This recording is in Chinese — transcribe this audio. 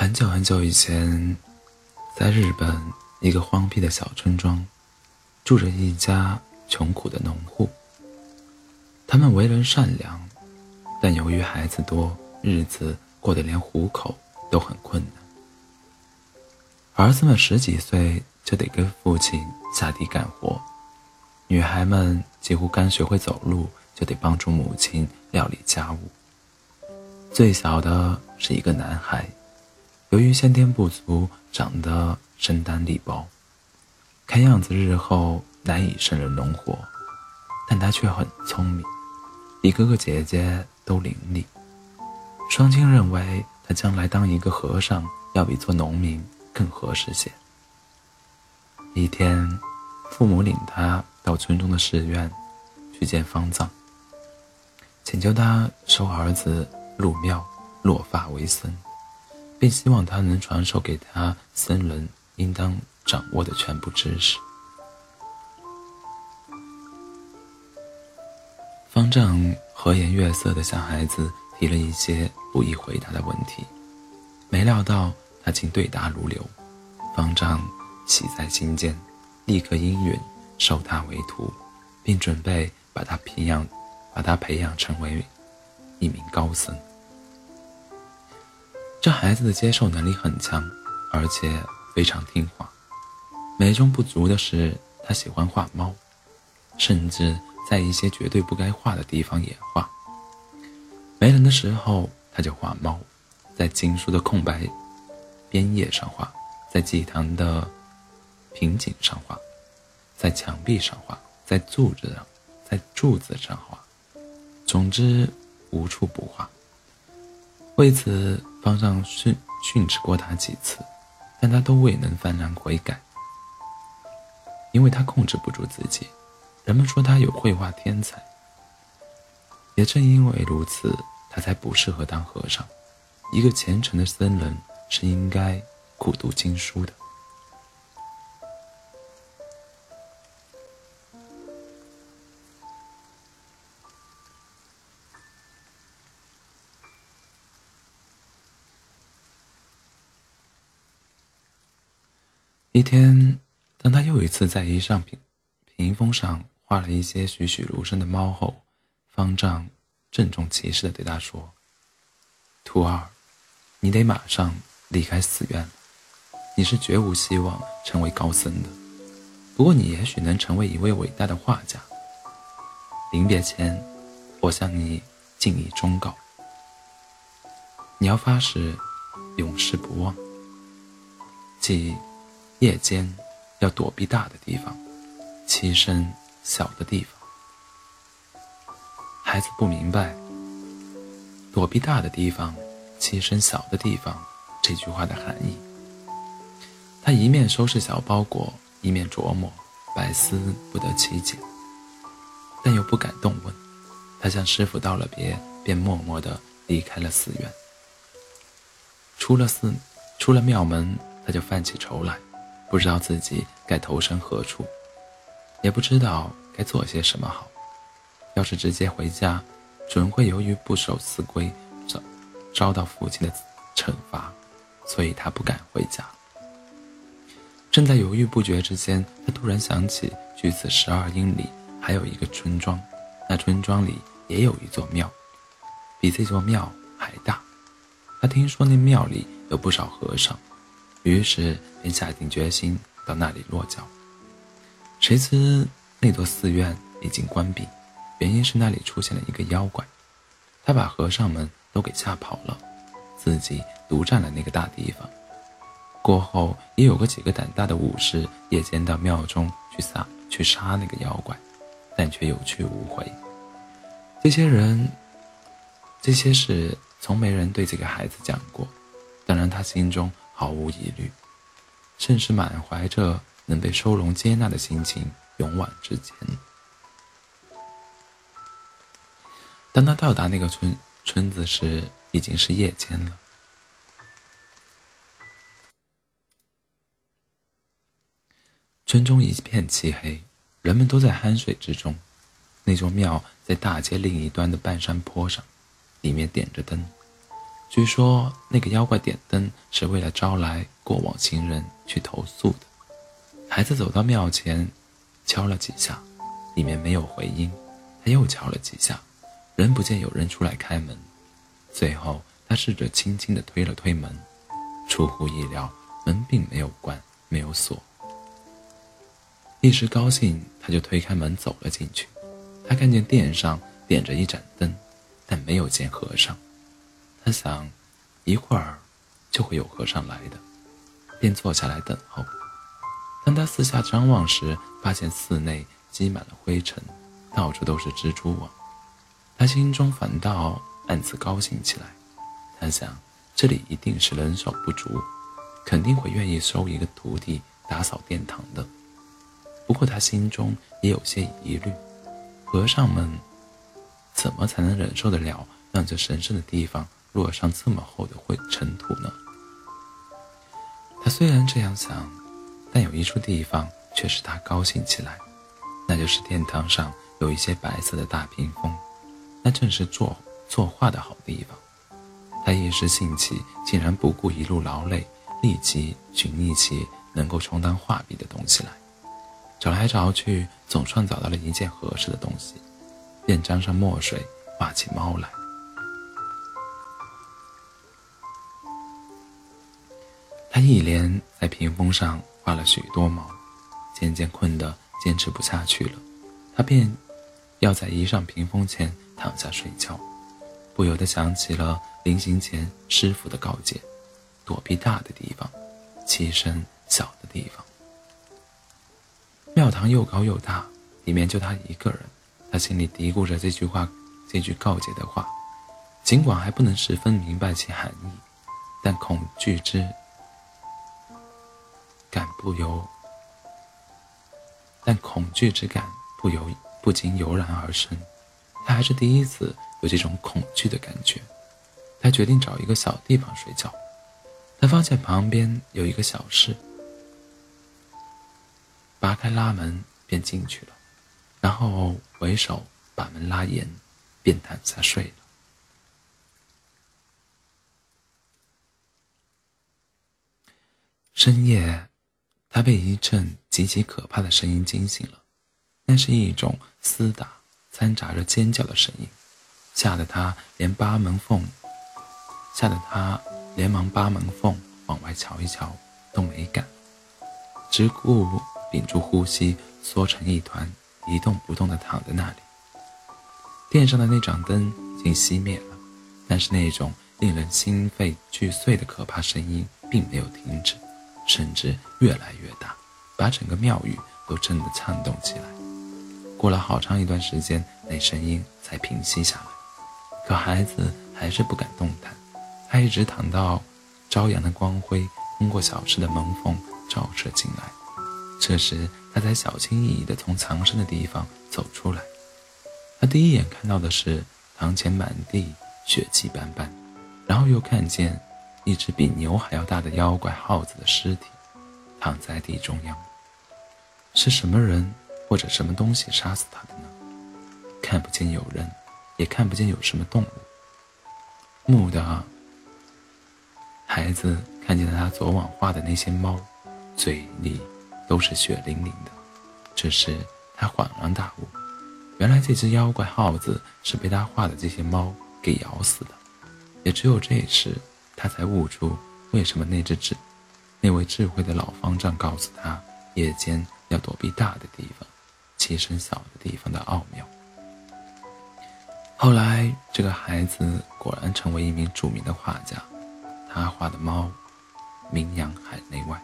很久很久以前，在日本一个荒僻的小村庄，住着一家穷苦的农户。他们为人善良，但由于孩子多，日子过得连糊口都很困难。儿子们十几岁就得跟父亲下地干活，女孩们几乎刚学会走路就得帮助母亲料理家务。最小的是一个男孩。由于先天不足，长得身单力薄，看样子日后难以胜任农活，但他却很聪明，比哥哥姐姐都伶俐。双亲认为他将来当一个和尚，要比做农民更合适些。一天，父母领他到村中的寺院去见方丈，请求他收儿子入庙，落发为僧。并希望他能传授给他僧人应当掌握的全部知识。方丈和颜悦色地向孩子提了一些不易回答的问题，没料到他竟对答如流。方丈喜在心间，立刻应允收他为徒，并准备把他培养，把他培养成为一名高僧。这孩子的接受能力很强，而且非常听话。美中不足的是，他喜欢画猫，甚至在一些绝对不该画的地方也画。没人的时候，他就画猫，在经书的空白边页上画，在祭坛的瓶颈上画，在墙壁上画，在柱子上，在柱子上画，总之无处不画。为此，方丈训训斥过他几次，但他都未能幡然悔改，因为他控制不住自己。人们说他有绘画天才，也正因为如此，他才不适合当和尚。一个虔诚的僧人是应该苦读经书的。一天，当他又一次在一上屏屏风上画了一些栩栩如生的猫后，方丈郑重其事地对他说：“徒儿，你得马上离开寺院。你是绝无希望成为高僧的，不过你也许能成为一位伟大的画家。临别前，我向你敬以忠告：你要发誓永世不忘，即。”夜间要躲避大的地方，栖身小的地方。孩子不明白“躲避大的地方，栖身小的地方”这句话的含义。他一面收拾小包裹，一面琢磨，百思不得其解，但又不敢动问。他向师傅道了别，便默默地离开了寺院。出了寺，出了庙门，他就犯起愁来。不知道自己该投身何处，也不知道该做些什么好。要是直接回家，准会由于不守寺规，遭遭到父亲的惩罚，所以他不敢回家。正在犹豫不决之间，他突然想起，距此十二英里还有一个村庄，那村庄里也有一座庙，比这座庙还大。他听说那庙里有不少和尚。于是便下定决心到那里落脚。谁知那座寺院已经关闭，原因是那里出现了一个妖怪，他把和尚们都给吓跑了，自己独占了那个大地方。过后也有个几个胆大的武士夜间到庙中去杀去杀那个妖怪，但却有去无回。这些人，这些事从没人对这个孩子讲过，当然他心中。毫无疑虑，甚是满怀着能被收容接纳的心情，勇往直前。当他到达那个村村子时，已经是夜间了。村中一片漆黑，人们都在酣睡之中。那座庙在大街另一端的半山坡上，里面点着灯。据说那个妖怪点灯是为了招来过往行人去投诉的。孩子走到庙前，敲了几下，里面没有回音。他又敲了几下，仍不见有人出来开门。最后，他试着轻轻地推了推门，出乎意料，门并没有关，没有锁。一时高兴，他就推开门走了进去。他看见殿上点着一盏灯，但没有见和尚。他想，一会儿就会有和尚来的，便坐下来等候。当他四下张望时，发现寺内积满了灰尘，到处都是蜘蛛网。他心中反倒暗自高兴起来。他想，这里一定是人手不足，肯定会愿意收一个徒弟打扫殿堂的。不过他心中也有些疑虑：和尚们怎么才能忍受得了让这神圣的地方落上这么厚的灰尘土呢？他虽然这样想，但有一处地方却使他高兴起来，那就是殿堂上有一些白色的大屏风，那正是作作画的好地方。他一时兴起，竟然不顾一路劳累，立即寻觅起能够充当画笔的东西来。找来找去，总算找到了一件合适的东西，便沾上墨水画起猫来。他一连在屏风上画了许多毛，渐渐困得坚持不下去了，他便要在一上屏风前躺下睡觉，不由得想起了临行前师傅的告诫：躲避大的地方，栖身小的地方。庙堂又高又大，里面就他一个人。他心里嘀咕着这句话，这句告诫的话，尽管还不能十分明白其含义，但恐惧之不由，但恐惧之感不由不禁油然而生。他还是第一次有这种恐惧的感觉。他决定找一个小地方睡觉。他发现旁边有一个小室。拔开拉门便进去了，然后为首把门拉严，便躺下睡了。深夜，他被一阵极其可怕的声音惊醒了，那是一种厮打掺杂着尖叫的声音，吓得他连扒门缝，吓得他连忙扒门缝往外瞧一瞧都没敢，只顾。屏住呼吸，缩成一团，一动不动地躺在那里。殿上的那盏灯已经熄灭了，但是那种令人心肺俱碎的可怕声音并没有停止，甚至越来越大，把整个庙宇都震得颤动起来。过了好长一段时间，那声音才平息下来。可孩子还是不敢动弹，他一直躺到朝阳的光辉通过小室的门缝照射进来。这时，他才小心翼翼地从藏身的地方走出来。他第一眼看到的是堂前满地血迹斑斑，然后又看见一只比牛还要大的妖怪耗子的尸体躺在地中央。是什么人或者什么东西杀死他的呢？看不见有人，也看不见有什么动物。木的孩子看见了他昨晚画的那些猫，嘴里。都是血淋淋的。这时他恍然大悟，原来这只妖怪耗子是被他画的这些猫给咬死的。也只有这时，他才悟出为什么那只智、那位智慧的老方丈告诉他，夜间要躲避大的地方，栖身小的地方的奥妙。后来，这个孩子果然成为一名著名的画家，他画的猫名扬海内外。